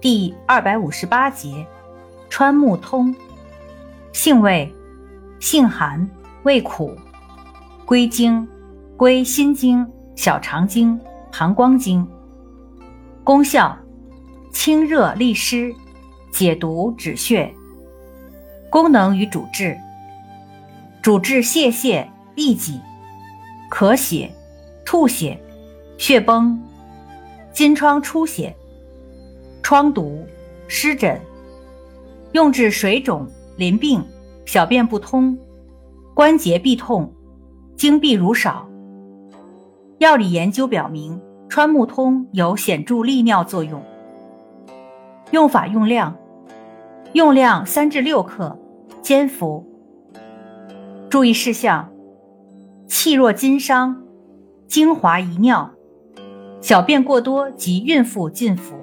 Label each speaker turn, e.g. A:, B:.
A: 第二百五十八节，川木通，性味，性寒，味苦，归经，归心经、小肠经、膀胱经。功效，清热利湿，解毒止血。功能与主治，主治泄泻、痢疾、咳血、吐血、血崩、金疮出血。疮毒、湿疹，用治水肿、淋病、小便不通、关节痹痛、经闭如少。药理研究表明，川木通有显著利尿作用。用法用量：用量三至六克，煎服。注意事项：气若金伤、精华遗尿、小便过多及孕妇禁服。